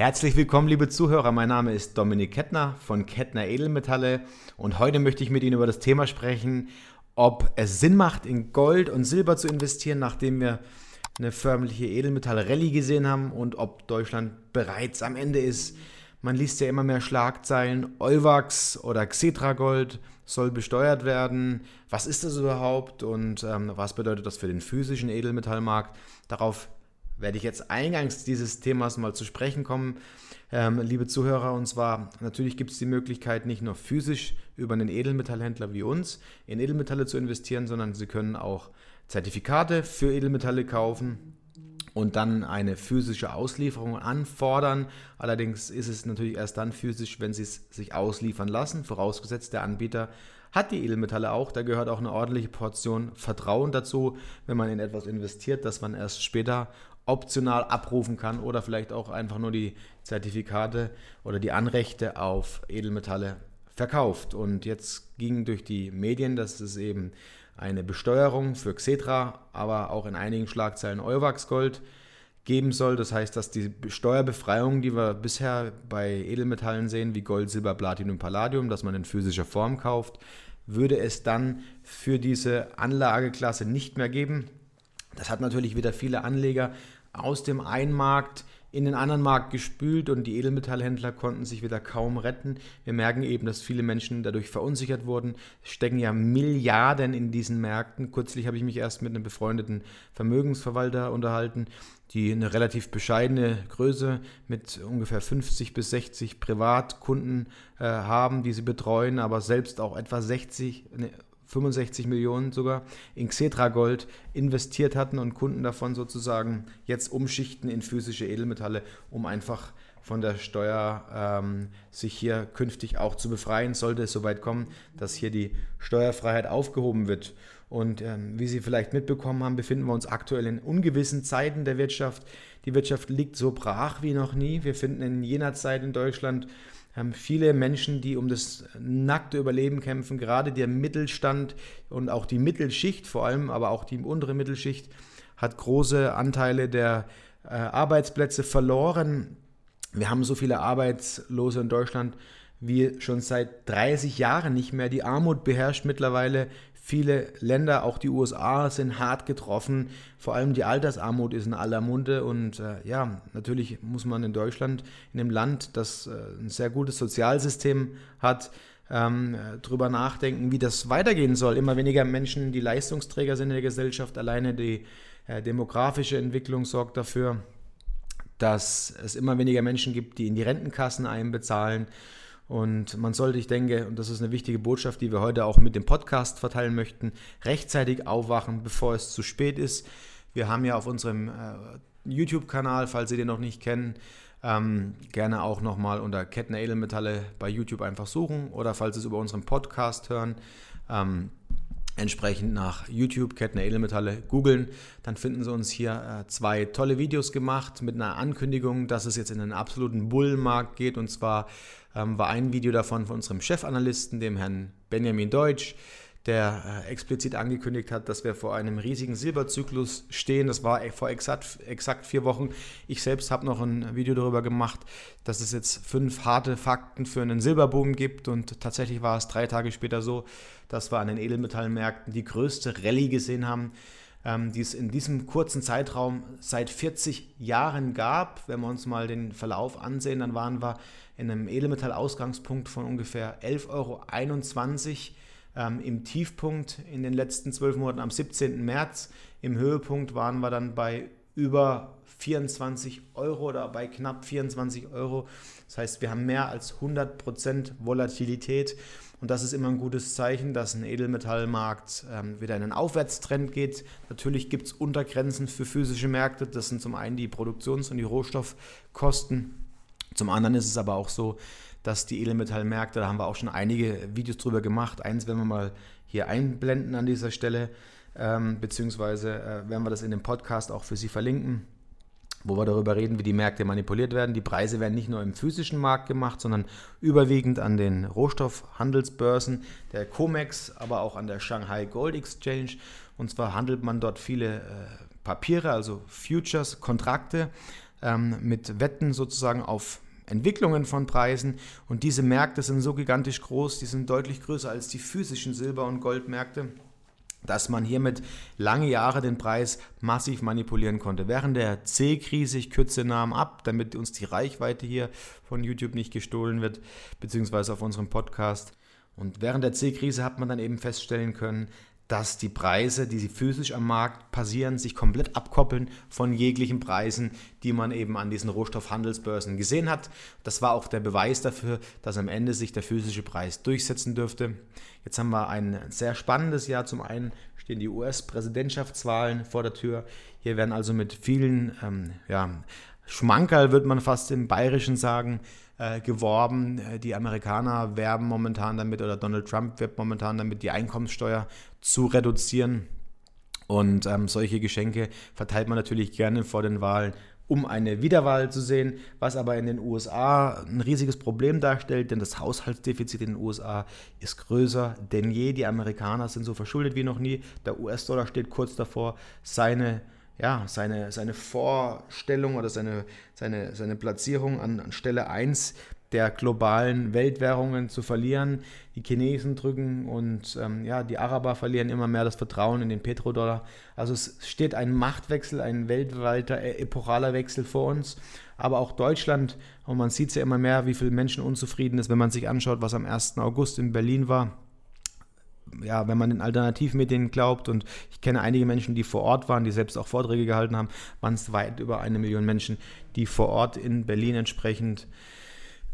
Herzlich willkommen, liebe Zuhörer. Mein Name ist Dominik Kettner von Kettner Edelmetalle und heute möchte ich mit Ihnen über das Thema sprechen, ob es Sinn macht, in Gold und Silber zu investieren, nachdem wir eine förmliche Edelmetall-Rallye gesehen haben und ob Deutschland bereits am Ende ist. Man liest ja immer mehr Schlagzeilen, Euwax oder Xetra Gold soll besteuert werden. Was ist das überhaupt und ähm, was bedeutet das für den physischen Edelmetallmarkt? Darauf werde ich jetzt eingangs dieses Themas mal zu sprechen kommen, ähm, liebe Zuhörer. Und zwar, natürlich gibt es die Möglichkeit, nicht nur physisch über einen Edelmetallhändler wie uns in Edelmetalle zu investieren, sondern Sie können auch Zertifikate für Edelmetalle kaufen und dann eine physische Auslieferung anfordern. Allerdings ist es natürlich erst dann physisch, wenn Sie es sich ausliefern lassen, vorausgesetzt der Anbieter hat die Edelmetalle auch. Da gehört auch eine ordentliche Portion Vertrauen dazu, wenn man in etwas investiert, dass man erst später optional abrufen kann oder vielleicht auch einfach nur die Zertifikate oder die Anrechte auf Edelmetalle verkauft. Und jetzt ging durch die Medien, dass es eben eine Besteuerung für Xetra, aber auch in einigen Schlagzeilen Euwax Gold geben soll. Das heißt, dass die Steuerbefreiung, die wir bisher bei Edelmetallen sehen, wie Gold, Silber, Platinum, Palladium, dass man in physischer Form kauft, würde es dann für diese Anlageklasse nicht mehr geben. Das hat natürlich wieder viele Anleger aus dem einen Markt in den anderen Markt gespült und die Edelmetallhändler konnten sich wieder kaum retten. Wir merken eben, dass viele Menschen dadurch verunsichert wurden. Es stecken ja Milliarden in diesen Märkten. Kürzlich habe ich mich erst mit einem befreundeten Vermögensverwalter unterhalten, die eine relativ bescheidene Größe mit ungefähr 50 bis 60 Privatkunden äh, haben, die sie betreuen, aber selbst auch etwa 60, 65 Millionen sogar in Xetra Gold investiert hatten und Kunden davon sozusagen jetzt umschichten in physische Edelmetalle, um einfach von der Steuer ähm, sich hier künftig auch zu befreien, sollte es soweit kommen, dass hier die Steuerfreiheit aufgehoben wird. Und ähm, wie Sie vielleicht mitbekommen haben, befinden wir uns aktuell in ungewissen Zeiten der Wirtschaft. Die Wirtschaft liegt so brach wie noch nie. Wir finden in jener Zeit in Deutschland haben viele Menschen, die um das nackte Überleben kämpfen, gerade der Mittelstand und auch die Mittelschicht vor allem, aber auch die untere Mittelschicht hat große Anteile der äh, Arbeitsplätze verloren. Wir haben so viele Arbeitslose in Deutschland wie schon seit 30 Jahren nicht mehr. Die Armut beherrscht mittlerweile Viele Länder, auch die USA, sind hart getroffen. Vor allem die Altersarmut ist in aller Munde. Und äh, ja, natürlich muss man in Deutschland, in einem Land, das äh, ein sehr gutes Sozialsystem hat, ähm, drüber nachdenken, wie das weitergehen soll. Immer weniger Menschen, die Leistungsträger sind in der Gesellschaft. Alleine die äh, demografische Entwicklung sorgt dafür, dass es immer weniger Menschen gibt, die in die Rentenkassen einbezahlen. Und man sollte, ich denke, und das ist eine wichtige Botschaft, die wir heute auch mit dem Podcast verteilen möchten, rechtzeitig aufwachen, bevor es zu spät ist. Wir haben ja auf unserem äh, YouTube-Kanal, falls Sie den noch nicht kennen, ähm, gerne auch nochmal unter Kettner Edelmetalle bei YouTube einfach suchen oder falls Sie es über unseren Podcast hören, ähm, entsprechend nach YouTube Kettner Edelmetalle googeln. Dann finden Sie uns hier äh, zwei tolle Videos gemacht mit einer Ankündigung, dass es jetzt in einen absoluten Bullenmarkt geht und zwar ähm, war ein Video davon von unserem Chefanalysten, dem Herrn Benjamin Deutsch, der äh, explizit angekündigt hat, dass wir vor einem riesigen Silberzyklus stehen. Das war vor exakt, exakt vier Wochen. Ich selbst habe noch ein Video darüber gemacht, dass es jetzt fünf harte Fakten für einen Silberboom gibt. Und tatsächlich war es drei Tage später so, dass wir an den Edelmetallmärkten die größte Rallye gesehen haben, ähm, die es in diesem kurzen Zeitraum seit 40 Jahren gab. Wenn wir uns mal den Verlauf ansehen, dann waren wir in einem Edelmetall-Ausgangspunkt von ungefähr 11,21 Euro ähm, Im Tiefpunkt in den letzten zwölf Monaten am 17. März, im Höhepunkt waren wir dann bei über 24 Euro oder bei knapp 24 Euro. Das heißt, wir haben mehr als 100% Volatilität und das ist immer ein gutes Zeichen, dass ein Edelmetallmarkt ähm, wieder in einen Aufwärtstrend geht. Natürlich gibt es Untergrenzen für physische Märkte. Das sind zum einen die Produktions- und die Rohstoffkosten. Zum anderen ist es aber auch so, dass die Edelmetallmärkte, da haben wir auch schon einige Videos drüber gemacht. Eins werden wir mal hier einblenden an dieser Stelle, ähm, beziehungsweise äh, werden wir das in dem Podcast auch für Sie verlinken, wo wir darüber reden, wie die Märkte manipuliert werden. Die Preise werden nicht nur im physischen Markt gemacht, sondern überwiegend an den Rohstoffhandelsbörsen, der COMEX, aber auch an der Shanghai Gold Exchange. Und zwar handelt man dort viele äh, Papiere, also Futures, Kontrakte ähm, mit Wetten sozusagen auf Entwicklungen von Preisen und diese Märkte sind so gigantisch groß, die sind deutlich größer als die physischen Silber- und Goldmärkte dass man hiermit lange Jahre den Preis massiv manipulieren konnte. Während der C-Krise, ich kürze Namen ab, damit uns die Reichweite hier von YouTube nicht gestohlen wird, beziehungsweise auf unserem Podcast. Und während der C-Krise hat man dann eben feststellen können, dass die Preise, die physisch am Markt passieren, sich komplett abkoppeln von jeglichen Preisen, die man eben an diesen Rohstoffhandelsbörsen gesehen hat. Das war auch der Beweis dafür, dass am Ende sich der physische Preis durchsetzen dürfte. Jetzt haben wir ein sehr spannendes Jahr. Zum einen stehen die US-Präsidentschaftswahlen vor der Tür. Hier werden also mit vielen ähm, ja, Schmankerl, würde man fast im Bayerischen sagen, äh, geworben. Äh, die Amerikaner werben momentan damit oder Donald Trump wirbt momentan damit, die Einkommenssteuer zu reduzieren. Und ähm, solche Geschenke verteilt man natürlich gerne vor den Wahlen, um eine Wiederwahl zu sehen, was aber in den USA ein riesiges Problem darstellt, denn das Haushaltsdefizit in den USA ist größer denn je. Die Amerikaner sind so verschuldet wie noch nie. Der US-Dollar steht kurz davor, seine ja, seine, seine Vorstellung oder seine, seine, seine Platzierung an, an Stelle 1 der globalen Weltwährungen zu verlieren. Die Chinesen drücken und ähm, ja, die Araber verlieren immer mehr das Vertrauen in den Petrodollar. Also es steht ein Machtwechsel, ein weltweiter äh, epochaler Wechsel vor uns. Aber auch Deutschland, und man sieht es ja immer mehr, wie viele Menschen unzufrieden ist, wenn man sich anschaut, was am 1. August in Berlin war ja, wenn man den Alternativmedien glaubt, und ich kenne einige Menschen, die vor Ort waren, die selbst auch Vorträge gehalten haben, waren es weit über eine Million Menschen, die vor Ort in Berlin entsprechend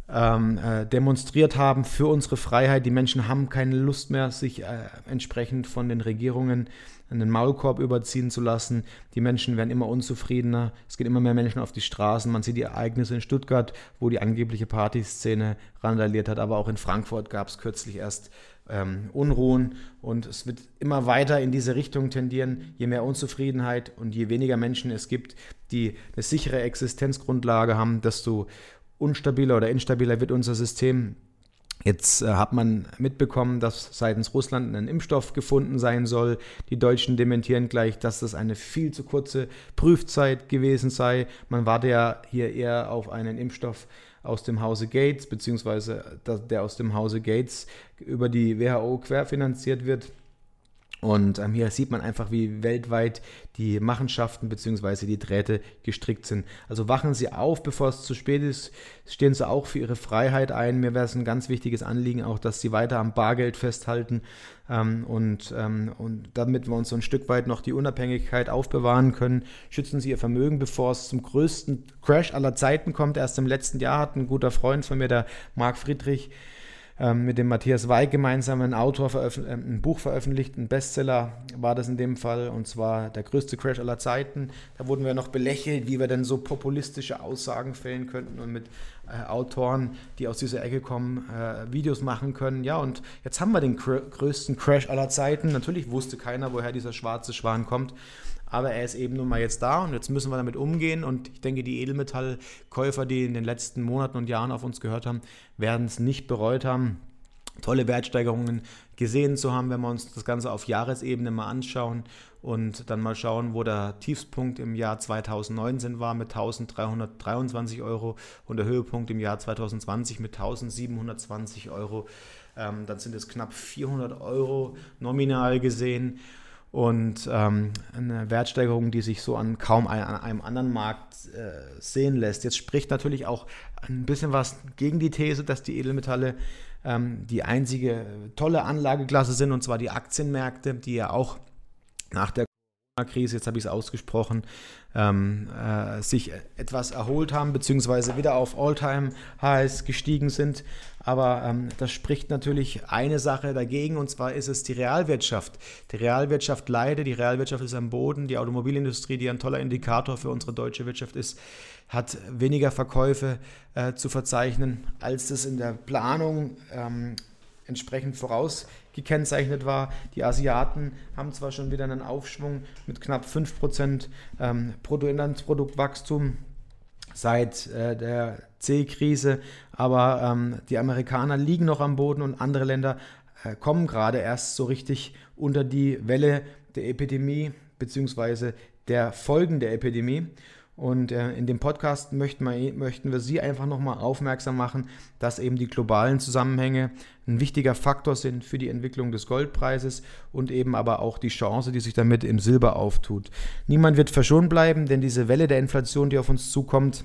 ähm, äh, demonstriert haben für unsere Freiheit. Die Menschen haben keine Lust mehr, sich äh, entsprechend von den Regierungen einen Maulkorb überziehen zu lassen. Die Menschen werden immer unzufriedener. Es gehen immer mehr Menschen auf die Straßen. Man sieht die Ereignisse in Stuttgart, wo die angebliche Partyszene randaliert hat. Aber auch in Frankfurt gab es kürzlich erst ähm, Unruhen. Und es wird immer weiter in diese Richtung tendieren. Je mehr Unzufriedenheit und je weniger Menschen es gibt, die eine sichere Existenzgrundlage haben, desto unstabiler oder instabiler wird unser System. Jetzt äh, hat man mitbekommen, dass seitens Russland ein Impfstoff gefunden sein soll. Die Deutschen dementieren gleich, dass das eine viel zu kurze Prüfzeit gewesen sei. Man warte ja hier eher auf einen Impfstoff aus dem Hause Gates, beziehungsweise der aus dem Hause Gates über die WHO querfinanziert wird. Und ähm, hier sieht man einfach, wie weltweit die Machenschaften bzw. die Drähte gestrickt sind. Also wachen Sie auf, bevor es zu spät ist. Stehen Sie auch für Ihre Freiheit ein. Mir wäre es ein ganz wichtiges Anliegen, auch dass Sie weiter am Bargeld festhalten ähm, und, ähm, und damit wir uns so ein Stück weit noch die Unabhängigkeit aufbewahren können. Schützen Sie Ihr Vermögen, bevor es zum größten Crash aller Zeiten kommt. Erst im letzten Jahr hat ein guter Freund von mir, der Marc Friedrich, ähm, mit dem Matthias Weig gemeinsam ein Autor äh, ein Buch veröffentlicht, ein Bestseller war das in dem Fall, und zwar der größte Crash aller Zeiten. Da wurden wir noch belächelt, wie wir denn so populistische Aussagen fällen könnten und mit Autoren, die aus dieser Ecke kommen, äh, Videos machen können. Ja, und jetzt haben wir den größten Crash aller Zeiten. Natürlich wusste keiner, woher dieser schwarze Schwan kommt aber er ist eben nun mal jetzt da und jetzt müssen wir damit umgehen und ich denke, die Edelmetallkäufer, die in den letzten Monaten und Jahren auf uns gehört haben, werden es nicht bereut haben, tolle Wertsteigerungen gesehen zu haben, wenn wir uns das Ganze auf Jahresebene mal anschauen und dann mal schauen, wo der Tiefspunkt im Jahr 2019 war mit 1323 Euro und der Höhepunkt im Jahr 2020 mit 1720 Euro. Ähm, dann sind es knapp 400 Euro nominal gesehen und ähm, eine Wertsteigerung, die sich so an kaum ein, an einem anderen Markt äh, sehen lässt. Jetzt spricht natürlich auch ein bisschen was gegen die These, dass die Edelmetalle ähm, die einzige tolle Anlageklasse sind, und zwar die Aktienmärkte, die ja auch nach der Krise, jetzt habe ich es ausgesprochen, ähm, äh, sich etwas erholt haben, beziehungsweise wieder auf All-Time-Highs gestiegen sind. Aber ähm, das spricht natürlich eine Sache dagegen, und zwar ist es die Realwirtschaft. Die Realwirtschaft leidet, die Realwirtschaft ist am Boden. Die Automobilindustrie, die ein toller Indikator für unsere deutsche Wirtschaft ist, hat weniger Verkäufe äh, zu verzeichnen, als das in der Planung ähm, entsprechend vorausgekennzeichnet war. Die Asiaten haben zwar schon wieder einen Aufschwung mit knapp 5% ähm, Bruttoinlandsproduktwachstum seit äh, der C-Krise, aber ähm, die Amerikaner liegen noch am Boden und andere Länder äh, kommen gerade erst so richtig unter die Welle der Epidemie bzw. der Folgen der Epidemie. Und äh, in dem Podcast möchten wir, Sie einfach nochmal aufmerksam machen, dass eben die globalen Zusammenhänge ein wichtiger Faktor sind für die Entwicklung des Goldpreises und eben aber auch die Chance, die sich damit im Silber auftut. Niemand wird verschont bleiben, denn diese Welle der Inflation, die auf uns zukommt,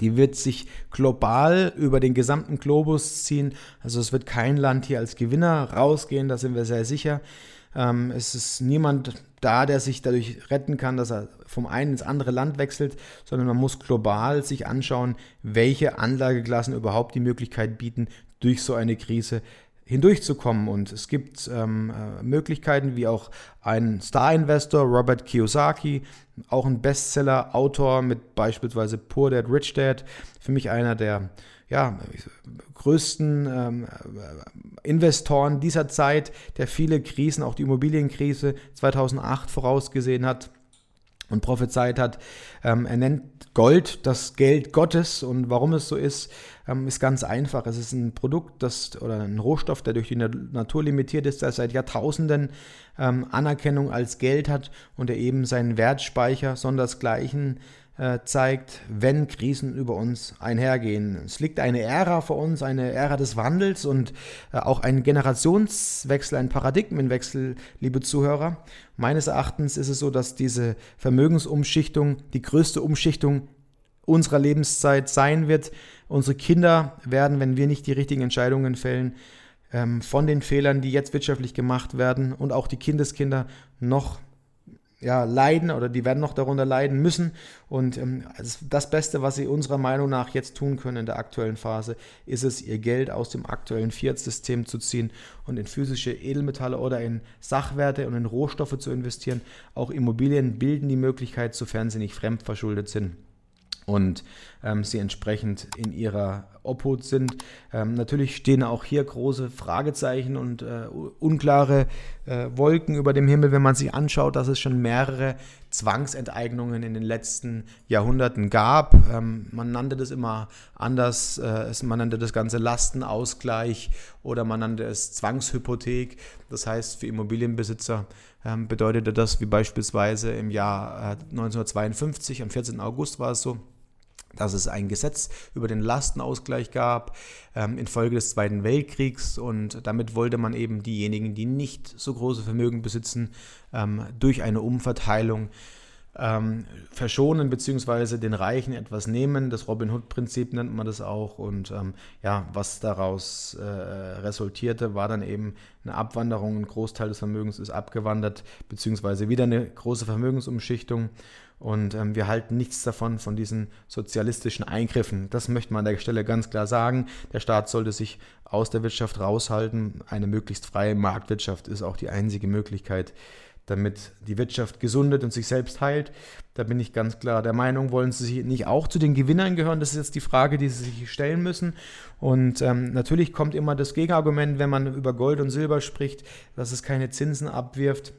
die wird sich global über den gesamten Globus ziehen. Also es wird kein Land hier als Gewinner rausgehen, da sind wir sehr sicher. Ähm, es ist niemand da, der sich dadurch retten kann, dass er vom einen ins andere Land wechselt, sondern man muss global sich anschauen, welche Anlageklassen überhaupt die Möglichkeit bieten, durch so eine Krise hindurchzukommen. Und es gibt ähm, äh, Möglichkeiten, wie auch ein Star-Investor, Robert Kiyosaki, auch ein Bestseller-Autor mit beispielsweise Poor Dad, Rich Dad, für mich einer der ja, größten ähm, Investoren dieser Zeit, der viele Krisen, auch die Immobilienkrise 2008 vorausgesehen hat und prophezeit hat. Ähm, er nennt Gold das Geld Gottes und warum es so ist, ähm, ist ganz einfach. Es ist ein Produkt das, oder ein Rohstoff, der durch die Natur limitiert ist, der seit Jahrtausenden ähm, Anerkennung als Geld hat und der eben seinen Wertspeicher sondersgleichen zeigt, wenn Krisen über uns einhergehen. Es liegt eine Ära vor uns, eine Ära des Wandels und äh, auch ein Generationswechsel, ein Paradigmenwechsel, liebe Zuhörer. Meines Erachtens ist es so, dass diese Vermögensumschichtung die größte Umschichtung unserer Lebenszeit sein wird. Unsere Kinder werden, wenn wir nicht die richtigen Entscheidungen fällen, ähm, von den Fehlern, die jetzt wirtschaftlich gemacht werden und auch die Kindeskinder noch ja, leiden oder die werden noch darunter leiden müssen. Und ähm, das Beste, was sie unserer Meinung nach jetzt tun können in der aktuellen Phase, ist es, ihr Geld aus dem aktuellen Fiat-System zu ziehen und in physische Edelmetalle oder in Sachwerte und in Rohstoffe zu investieren. Auch Immobilien bilden die Möglichkeit, sofern sie nicht fremdverschuldet sind und ähm, sie entsprechend in ihrer Obhut sind. Ähm, natürlich stehen auch hier große Fragezeichen und äh, unklare äh, Wolken über dem Himmel, wenn man sich anschaut, dass es schon mehrere Zwangsenteignungen in den letzten Jahrhunderten gab. Ähm, man nannte das immer anders, äh, man nannte das Ganze Lastenausgleich oder man nannte es Zwangshypothek. Das heißt, für Immobilienbesitzer ähm, bedeutete das, wie beispielsweise im Jahr 1952, äh, am 14. August war es so, dass es ein Gesetz über den Lastenausgleich gab ähm, infolge des Zweiten Weltkriegs und damit wollte man eben diejenigen, die nicht so große Vermögen besitzen, ähm, durch eine Umverteilung ähm, verschonen bzw. den Reichen etwas nehmen. Das Robin Hood-Prinzip nennt man das auch. Und ähm, ja, was daraus äh, resultierte, war dann eben eine Abwanderung. Ein Großteil des Vermögens ist abgewandert, beziehungsweise wieder eine große Vermögensumschichtung. Und ähm, wir halten nichts davon, von diesen sozialistischen Eingriffen. Das möchte man an der Stelle ganz klar sagen. Der Staat sollte sich aus der Wirtschaft raushalten. Eine möglichst freie Marktwirtschaft ist auch die einzige Möglichkeit, damit die Wirtschaft gesundet und sich selbst heilt. Da bin ich ganz klar der Meinung, wollen Sie nicht auch zu den Gewinnern gehören? Das ist jetzt die Frage, die Sie sich stellen müssen. Und ähm, natürlich kommt immer das Gegenargument, wenn man über Gold und Silber spricht, dass es keine Zinsen abwirft.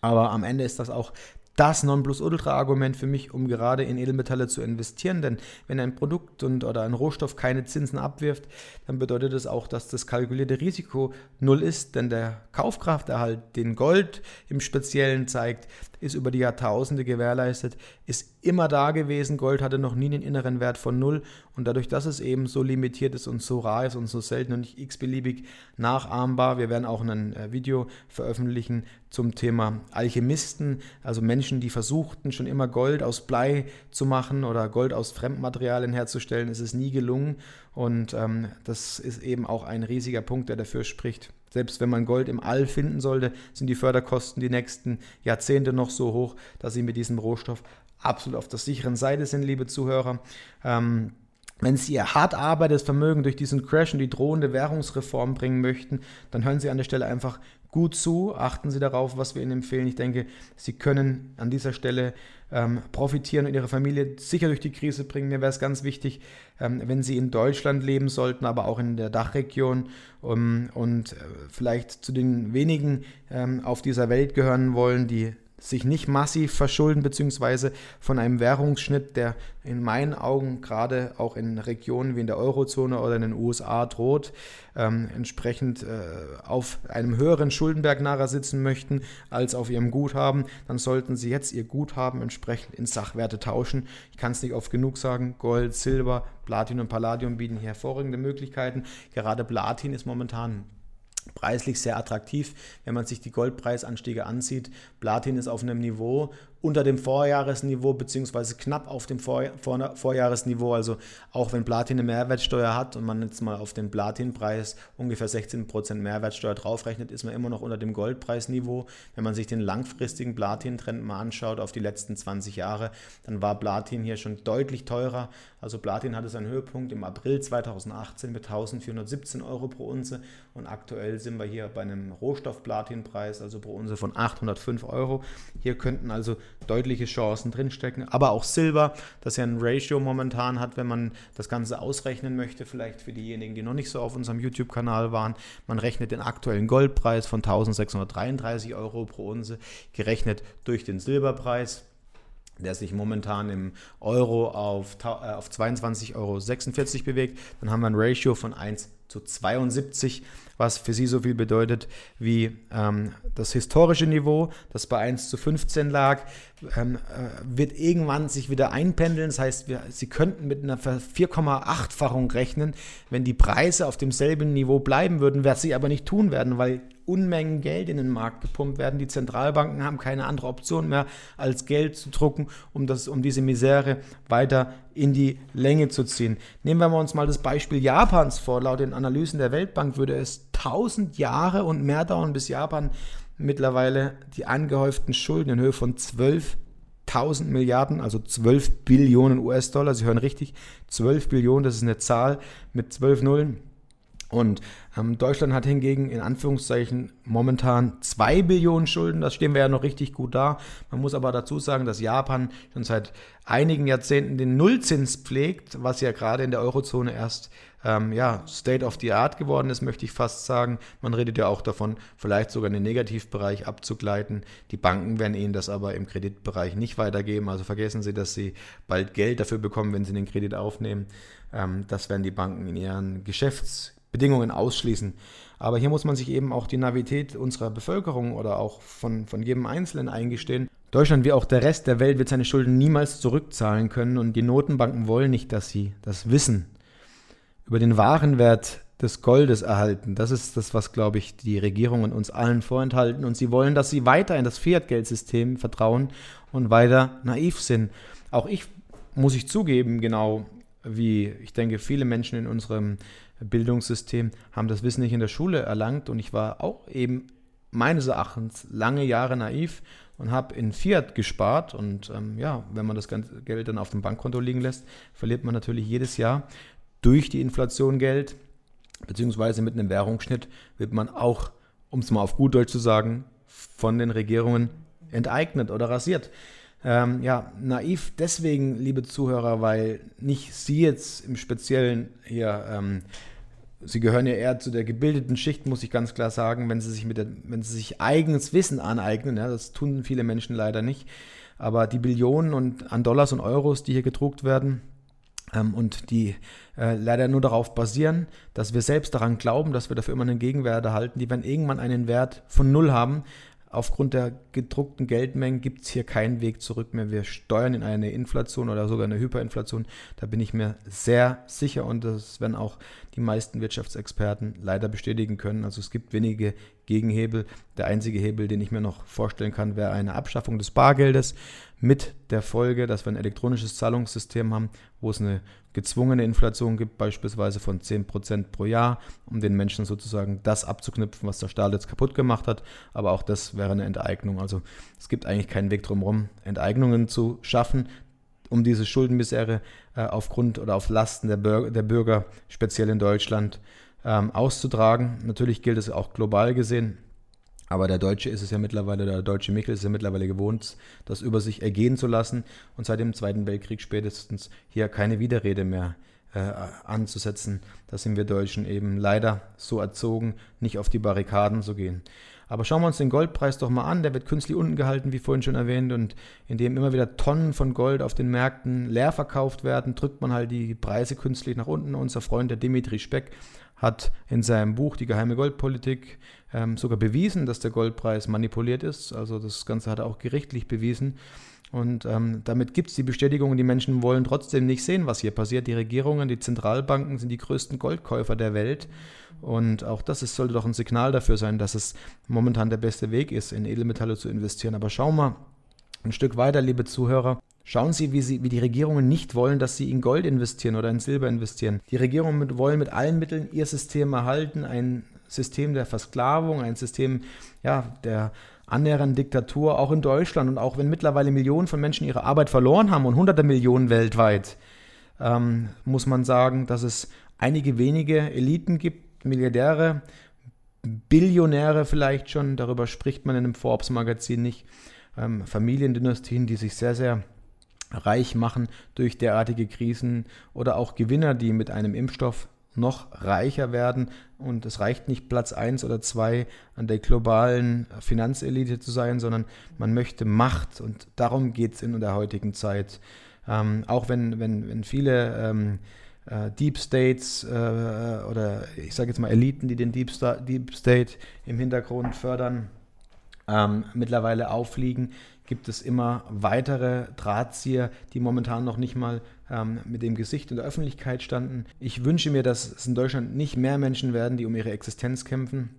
Aber am Ende ist das auch das Nonplusultra-Argument für mich, um gerade in Edelmetalle zu investieren. Denn wenn ein Produkt und, oder ein Rohstoff keine Zinsen abwirft, dann bedeutet das auch, dass das kalkulierte Risiko null ist. Denn der Kaufkrafterhalt, den Gold im Speziellen zeigt, ist über die Jahrtausende gewährleistet, ist immer da gewesen. Gold hatte noch nie einen inneren Wert von null. Und dadurch, dass es eben so limitiert ist und so rar ist und so selten und nicht x-beliebig nachahmbar, wir werden auch ein äh, Video veröffentlichen zum Thema Alchemisten, also Menschen, die versuchten, schon immer Gold aus Blei zu machen oder Gold aus Fremdmaterialien herzustellen. Es ist nie gelungen. Und ähm, das ist eben auch ein riesiger Punkt, der dafür spricht. Selbst wenn man Gold im All finden sollte, sind die Förderkosten die nächsten Jahrzehnte noch so hoch, dass sie mit diesem Rohstoff absolut auf der sicheren Seite sind, liebe Zuhörer. Ähm, wenn Sie Ihr hart arbeitetes Vermögen durch diesen Crash und die drohende Währungsreform bringen möchten, dann hören Sie an der Stelle einfach gut zu, achten Sie darauf, was wir Ihnen empfehlen. Ich denke, Sie können an dieser Stelle ähm, profitieren und Ihre Familie sicher durch die Krise bringen. Mir wäre es ganz wichtig, ähm, wenn Sie in Deutschland leben sollten, aber auch in der Dachregion um, und äh, vielleicht zu den wenigen ähm, auf dieser Welt gehören wollen, die sich nicht massiv verschulden, beziehungsweise von einem Währungsschnitt, der in meinen Augen gerade auch in Regionen wie in der Eurozone oder in den USA droht, ähm, entsprechend äh, auf einem höheren Schuldenberg nachher sitzen möchten als auf ihrem Guthaben, dann sollten sie jetzt ihr Guthaben entsprechend in Sachwerte tauschen. Ich kann es nicht oft genug sagen, Gold, Silber, Platin und Palladium bieten hier hervorragende Möglichkeiten. Gerade Platin ist momentan preislich sehr attraktiv, wenn man sich die Goldpreisanstiege ansieht. Platin ist auf einem Niveau, unter dem Vorjahresniveau beziehungsweise knapp auf dem Vor Vor Vorjahresniveau. Also auch wenn Platin eine Mehrwertsteuer hat und man jetzt mal auf den Platinpreis ungefähr 16% Mehrwertsteuer draufrechnet, ist man immer noch unter dem Goldpreisniveau. Wenn man sich den langfristigen Platin-Trend mal anschaut auf die letzten 20 Jahre, dann war Platin hier schon deutlich teurer. Also Platin hatte seinen Höhepunkt im April 2018 mit 1417 Euro pro Unze und aktuell sind wir hier bei einem Rohstoff-Platinpreis, also pro Unze von 805 Euro. Hier könnten also deutliche Chancen drinstecken. Aber auch Silber, das ja ein Ratio momentan hat, wenn man das Ganze ausrechnen möchte, vielleicht für diejenigen, die noch nicht so auf unserem YouTube-Kanal waren. Man rechnet den aktuellen Goldpreis von 1633 Euro pro Unze, gerechnet durch den Silberpreis der sich momentan im Euro auf, äh, auf 22,46 Euro bewegt, dann haben wir ein Ratio von 1 zu 72, was für sie so viel bedeutet wie ähm, das historische Niveau, das bei 1 zu 15 lag, ähm, äh, wird irgendwann sich wieder einpendeln. Das heißt, wir, sie könnten mit einer 4,8-fachung rechnen, wenn die Preise auf demselben Niveau bleiben würden, was sie aber nicht tun werden, weil Unmengen Geld in den Markt gepumpt werden. Die Zentralbanken haben keine andere Option mehr, als Geld zu drucken, um, das, um diese Misere weiter in die Länge zu ziehen. Nehmen wir uns mal das Beispiel Japans vor. Laut den Analysen der Weltbank würde es 1000 Jahre und mehr dauern, bis Japan mittlerweile die angehäuften Schulden in Höhe von 12.000 Milliarden, also 12 Billionen US-Dollar, Sie hören richtig, 12 Billionen, das ist eine Zahl mit 12 Nullen, und ähm, Deutschland hat hingegen in Anführungszeichen momentan 2 Billionen Schulden. Das stehen wir ja noch richtig gut da. Man muss aber dazu sagen, dass Japan schon seit einigen Jahrzehnten den Nullzins pflegt, was ja gerade in der Eurozone erst ähm, ja, State of the Art geworden ist, möchte ich fast sagen. Man redet ja auch davon, vielleicht sogar in den Negativbereich abzugleiten. Die Banken werden Ihnen das aber im Kreditbereich nicht weitergeben. Also vergessen Sie, dass Sie bald Geld dafür bekommen, wenn Sie den Kredit aufnehmen. Ähm, das werden die Banken in ihren Geschäfts Bedingungen ausschließen. Aber hier muss man sich eben auch die Navität unserer Bevölkerung oder auch von, von jedem Einzelnen eingestehen. Deutschland wie auch der Rest der Welt wird seine Schulden niemals zurückzahlen können und die Notenbanken wollen nicht, dass sie das Wissen über den wahren Wert des Goldes erhalten. Das ist das, was, glaube ich, die Regierungen uns allen vorenthalten. Und sie wollen, dass sie weiter in das Fiat-Geldsystem vertrauen und weiter naiv sind. Auch ich, muss ich zugeben, genau wie ich denke, viele Menschen in unserem Bildungssystem haben das Wissen nicht in der Schule erlangt. Und ich war auch eben meines Erachtens lange Jahre naiv und habe in Fiat gespart. Und ähm, ja, wenn man das ganze Geld dann auf dem Bankkonto liegen lässt, verliert man natürlich jedes Jahr durch die Inflation Geld, beziehungsweise mit einem Währungsschnitt wird man auch, um es mal auf gut Deutsch zu sagen, von den Regierungen enteignet oder rasiert. Ähm, ja, naiv deswegen, liebe Zuhörer, weil nicht Sie jetzt im Speziellen hier, ähm, Sie gehören ja eher zu der gebildeten Schicht, muss ich ganz klar sagen, wenn Sie sich, mit der, wenn Sie sich eigenes Wissen aneignen, ja, das tun viele Menschen leider nicht, aber die Billionen und, an Dollars und Euros, die hier gedruckt werden, ähm, und die äh, leider nur darauf basieren, dass wir selbst daran glauben, dass wir dafür immer einen Gegenwert erhalten, die werden irgendwann einen Wert von Null haben, Aufgrund der gedruckten Geldmengen gibt es hier keinen Weg zurück mehr. Wir steuern in eine Inflation oder sogar eine Hyperinflation. Da bin ich mir sehr sicher und das werden auch die meisten Wirtschaftsexperten leider bestätigen können. Also es gibt wenige Gegenhebel. Der einzige Hebel, den ich mir noch vorstellen kann, wäre eine Abschaffung des Bargeldes mit der Folge, dass wir ein elektronisches Zahlungssystem haben, wo es eine gezwungene Inflation gibt, beispielsweise von 10% pro Jahr, um den Menschen sozusagen das abzuknüpfen, was der Staat jetzt kaputt gemacht hat. Aber auch das wäre eine Enteignung. Also es gibt eigentlich keinen Weg drumherum, Enteignungen zu schaffen, um diese Schuldenmisere äh, aufgrund oder auf Lasten der, Bürger, der Bürger speziell in Deutschland, ähm, auszutragen. Natürlich gilt es auch global gesehen. Aber der Deutsche ist es ja mittlerweile, der deutsche Mikkel ist ja mittlerweile gewohnt, das über sich ergehen zu lassen und seit dem Zweiten Weltkrieg spätestens hier keine Widerrede mehr äh, anzusetzen. Da sind wir Deutschen eben leider so erzogen, nicht auf die Barrikaden zu gehen. Aber schauen wir uns den Goldpreis doch mal an. Der wird künstlich unten gehalten, wie vorhin schon erwähnt, und indem immer wieder Tonnen von Gold auf den Märkten leer verkauft werden, drückt man halt die Preise künstlich nach unten. Unser Freund, der Dimitri Speck, hat in seinem Buch Die geheime Goldpolitik ähm, sogar bewiesen, dass der Goldpreis manipuliert ist. Also das Ganze hat er auch gerichtlich bewiesen. Und ähm, damit gibt es die Bestätigung, die Menschen wollen trotzdem nicht sehen, was hier passiert. Die Regierungen, die Zentralbanken sind die größten Goldkäufer der Welt. Und auch das ist, sollte doch ein Signal dafür sein, dass es momentan der beste Weg ist, in Edelmetalle zu investieren. Aber schauen wir ein Stück weiter, liebe Zuhörer. Schauen Sie wie, Sie, wie die Regierungen nicht wollen, dass Sie in Gold investieren oder in Silber investieren. Die Regierungen mit, wollen mit allen Mitteln ihr System erhalten, ein System der Versklavung, ein System ja, der annähernden Diktatur, auch in Deutschland. Und auch wenn mittlerweile Millionen von Menschen ihre Arbeit verloren haben und hunderte Millionen weltweit, ähm, muss man sagen, dass es einige wenige Eliten gibt, Milliardäre, Billionäre vielleicht schon, darüber spricht man in einem Forbes-Magazin nicht, ähm, Familiendynastien, die sich sehr, sehr reich machen durch derartige Krisen oder auch Gewinner, die mit einem Impfstoff noch reicher werden. Und es reicht nicht, Platz 1 oder 2 an der globalen Finanzelite zu sein, sondern man möchte Macht. Und darum geht es in der heutigen Zeit. Ähm, auch wenn, wenn, wenn viele ähm, äh, Deep States äh, oder ich sage jetzt mal Eliten, die den Deep, Star, Deep State im Hintergrund fördern, ähm, mittlerweile auffliegen, gibt es immer weitere Drahtzieher, die momentan noch nicht mal ähm, mit dem Gesicht in der Öffentlichkeit standen. Ich wünsche mir, dass es in Deutschland nicht mehr Menschen werden, die um ihre Existenz kämpfen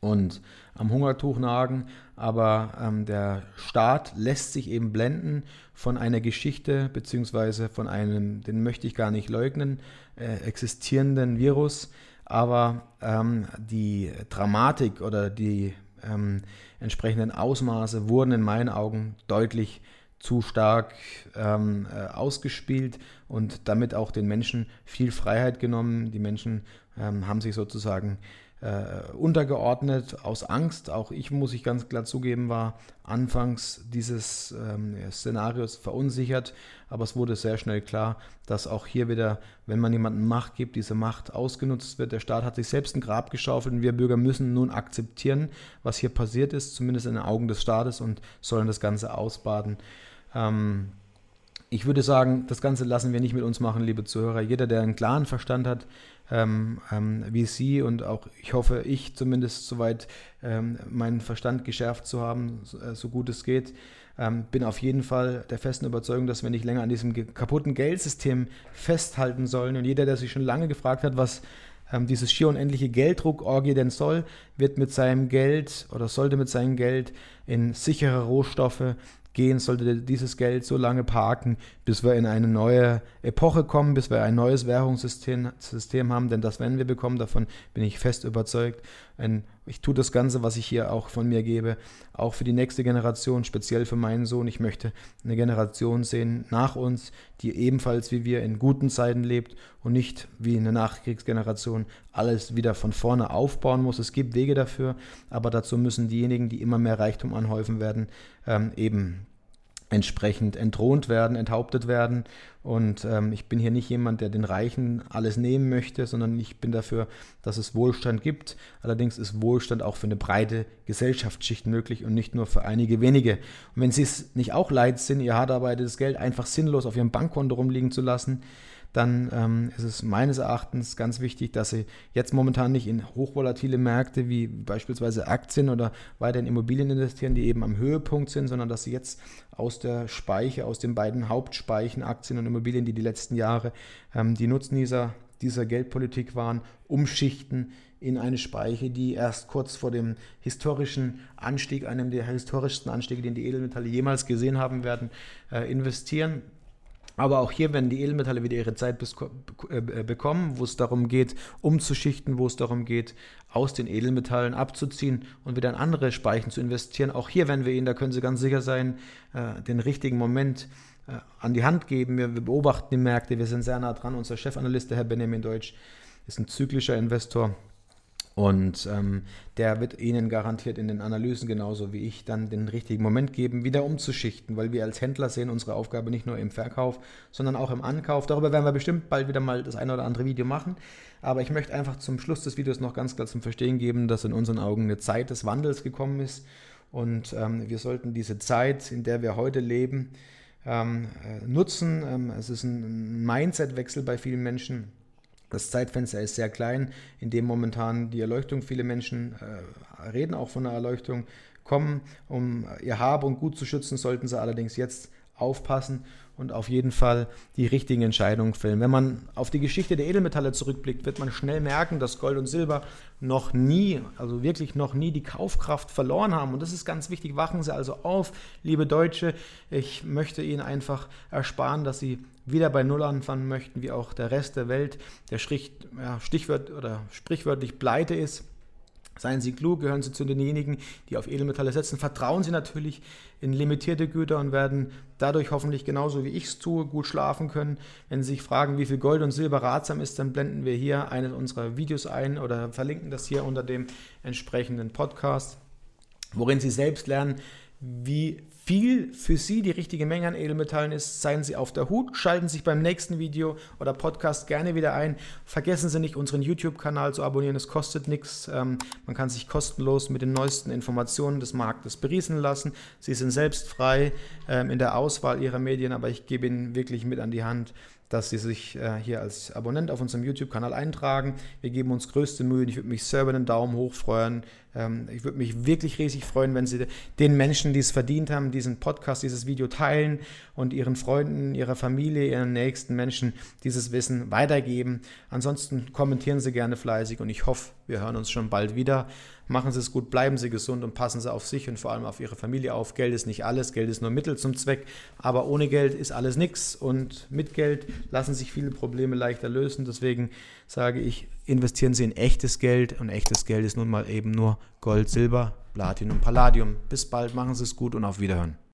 und am Hungertuch nagen, aber ähm, der Staat lässt sich eben blenden von einer Geschichte beziehungsweise von einem, den möchte ich gar nicht leugnen, äh, existierenden Virus, aber ähm, die Dramatik oder die ähm, entsprechenden Ausmaße wurden in meinen Augen deutlich zu stark ähm, äh, ausgespielt und damit auch den Menschen viel Freiheit genommen. Die Menschen ähm, haben sich sozusagen äh, untergeordnet aus Angst. Auch ich, muss ich ganz klar zugeben, war anfangs dieses ähm, Szenarios verunsichert, aber es wurde sehr schnell klar, dass auch hier wieder, wenn man jemandem Macht gibt, diese Macht ausgenutzt wird. Der Staat hat sich selbst ein Grab geschaufelt und wir Bürger müssen nun akzeptieren, was hier passiert ist, zumindest in den Augen des Staates und sollen das Ganze ausbaden. Ähm, ich würde sagen, das Ganze lassen wir nicht mit uns machen, liebe Zuhörer. Jeder, der einen klaren Verstand hat, ähm, ähm, wie Sie und auch ich hoffe, ich zumindest soweit ähm, meinen Verstand geschärft zu haben, so, äh, so gut es geht. Ähm, bin auf jeden Fall der festen Überzeugung, dass wir nicht länger an diesem kaputten Geldsystem festhalten sollen. Und jeder, der sich schon lange gefragt hat, was ähm, dieses schier unendliche Gelddruckorgie denn soll, wird mit seinem Geld oder sollte mit seinem Geld in sichere Rohstoffe gehen, sollte dieses Geld so lange parken, bis wir in eine neue Epoche kommen, bis wir ein neues Währungssystem System haben, denn das werden wir bekommen, davon bin ich fest überzeugt. Ein, ich tue das Ganze, was ich hier auch von mir gebe, auch für die nächste Generation, speziell für meinen Sohn. Ich möchte eine Generation sehen nach uns, die ebenfalls wie wir in guten Zeiten lebt und nicht wie eine Nachkriegsgeneration alles wieder von vorne aufbauen muss. Es gibt Wege dafür, aber dazu müssen diejenigen, die immer mehr Reichtum anhäufen werden, ähm, eben entsprechend entthront werden, enthauptet werden. Und ähm, ich bin hier nicht jemand, der den Reichen alles nehmen möchte, sondern ich bin dafür, dass es Wohlstand gibt. Allerdings ist Wohlstand auch für eine breite Gesellschaftsschicht möglich und nicht nur für einige wenige. Und wenn Sie es nicht auch leid sind, Ihr hart erarbeitetes Geld einfach sinnlos auf Ihrem Bankkonto rumliegen zu lassen, dann ähm, ist es meines Erachtens ganz wichtig, dass Sie jetzt momentan nicht in hochvolatile Märkte wie beispielsweise Aktien oder weiter in Immobilien investieren, die eben am Höhepunkt sind, sondern dass Sie jetzt aus der Speiche, aus den beiden Hauptspeichen Aktien und Immobilien, die die letzten Jahre ähm, die Nutznießer dieser Geldpolitik waren, umschichten in eine Speiche, die erst kurz vor dem historischen Anstieg, einem der historischsten Anstiege, den die Edelmetalle jemals gesehen haben werden, äh, investieren. Aber auch hier werden die Edelmetalle wieder ihre Zeit äh, äh, bekommen, wo es darum geht, umzuschichten, wo es darum geht, aus den Edelmetallen abzuziehen und wieder in andere Speichen zu investieren. Auch hier werden wir Ihnen, da können Sie ganz sicher sein, äh, den richtigen Moment an die Hand geben. Wir beobachten die Märkte, wir sind sehr nah dran. Unser Chefanalyst, der Herr Benjamin Deutsch, ist ein zyklischer Investor Und ähm, der wird Ihnen garantiert in den Analysen genauso wie ich dann den richtigen Moment geben, wieder umzuschichten, weil wir als Händler sehen unsere Aufgabe nicht nur im Verkauf, sondern auch im Ankauf. Darüber werden wir bestimmt bald wieder mal das eine oder andere Video machen. Aber ich möchte einfach zum Schluss des Videos noch ganz klar zum Verstehen geben, dass in unseren Augen eine Zeit des Wandels gekommen ist. Und ähm, wir sollten diese Zeit, in der wir heute leben, ähm, äh, nutzen. Ähm, es ist ein Mindset-Wechsel bei vielen Menschen das Zeitfenster ist sehr klein, in dem momentan die Erleuchtung, viele Menschen äh, reden auch von einer Erleuchtung, kommen, um ihr Hab und Gut zu schützen, sollten sie allerdings jetzt aufpassen und auf jeden Fall die richtigen Entscheidungen fällen. Wenn man auf die Geschichte der Edelmetalle zurückblickt, wird man schnell merken, dass Gold und Silber noch nie, also wirklich noch nie die Kaufkraft verloren haben. Und das ist ganz wichtig. Wachen Sie also auf, liebe Deutsche. Ich möchte Ihnen einfach ersparen, dass Sie wieder bei Null anfangen möchten, wie auch der Rest der Welt, der Stichwort oder sprichwörtlich pleite ist. Seien Sie klug, gehören Sie zu denjenigen, die auf Edelmetalle setzen. Vertrauen Sie natürlich in limitierte Güter und werden dadurch hoffentlich genauso wie ich es tue, gut schlafen können. Wenn Sie sich fragen, wie viel Gold und Silber ratsam ist, dann blenden wir hier eines unserer Videos ein oder verlinken das hier unter dem entsprechenden Podcast, worin Sie selbst lernen, wie viel für Sie die richtige Menge an Edelmetallen ist, seien Sie auf der Hut, schalten Sie sich beim nächsten Video oder Podcast gerne wieder ein. Vergessen Sie nicht, unseren YouTube-Kanal zu abonnieren, es kostet nichts. Ähm, man kann sich kostenlos mit den neuesten Informationen des Marktes beriesen lassen. Sie sind selbst frei ähm, in der Auswahl Ihrer Medien, aber ich gebe Ihnen wirklich mit an die Hand, dass Sie sich äh, hier als Abonnent auf unserem YouTube-Kanal eintragen. Wir geben uns größte Mühe. Ich würde mich selber einen Daumen hoch freuen. Ähm, ich würde mich wirklich riesig freuen, wenn Sie den Menschen, die es verdient haben, diesen Podcast, dieses Video teilen und Ihren Freunden, Ihrer Familie, Ihren nächsten Menschen dieses Wissen weitergeben. Ansonsten kommentieren Sie gerne fleißig und ich hoffe, wir hören uns schon bald wieder. Machen Sie es gut, bleiben Sie gesund und passen Sie auf sich und vor allem auf Ihre Familie auf. Geld ist nicht alles, Geld ist nur Mittel zum Zweck, aber ohne Geld ist alles nichts und mit Geld lassen sich viele Probleme leichter lösen. Deswegen sage ich, investieren Sie in echtes Geld und echtes Geld ist nun mal eben nur Gold, Silber, Platin und Palladium. Bis bald, machen Sie es gut und auf Wiederhören.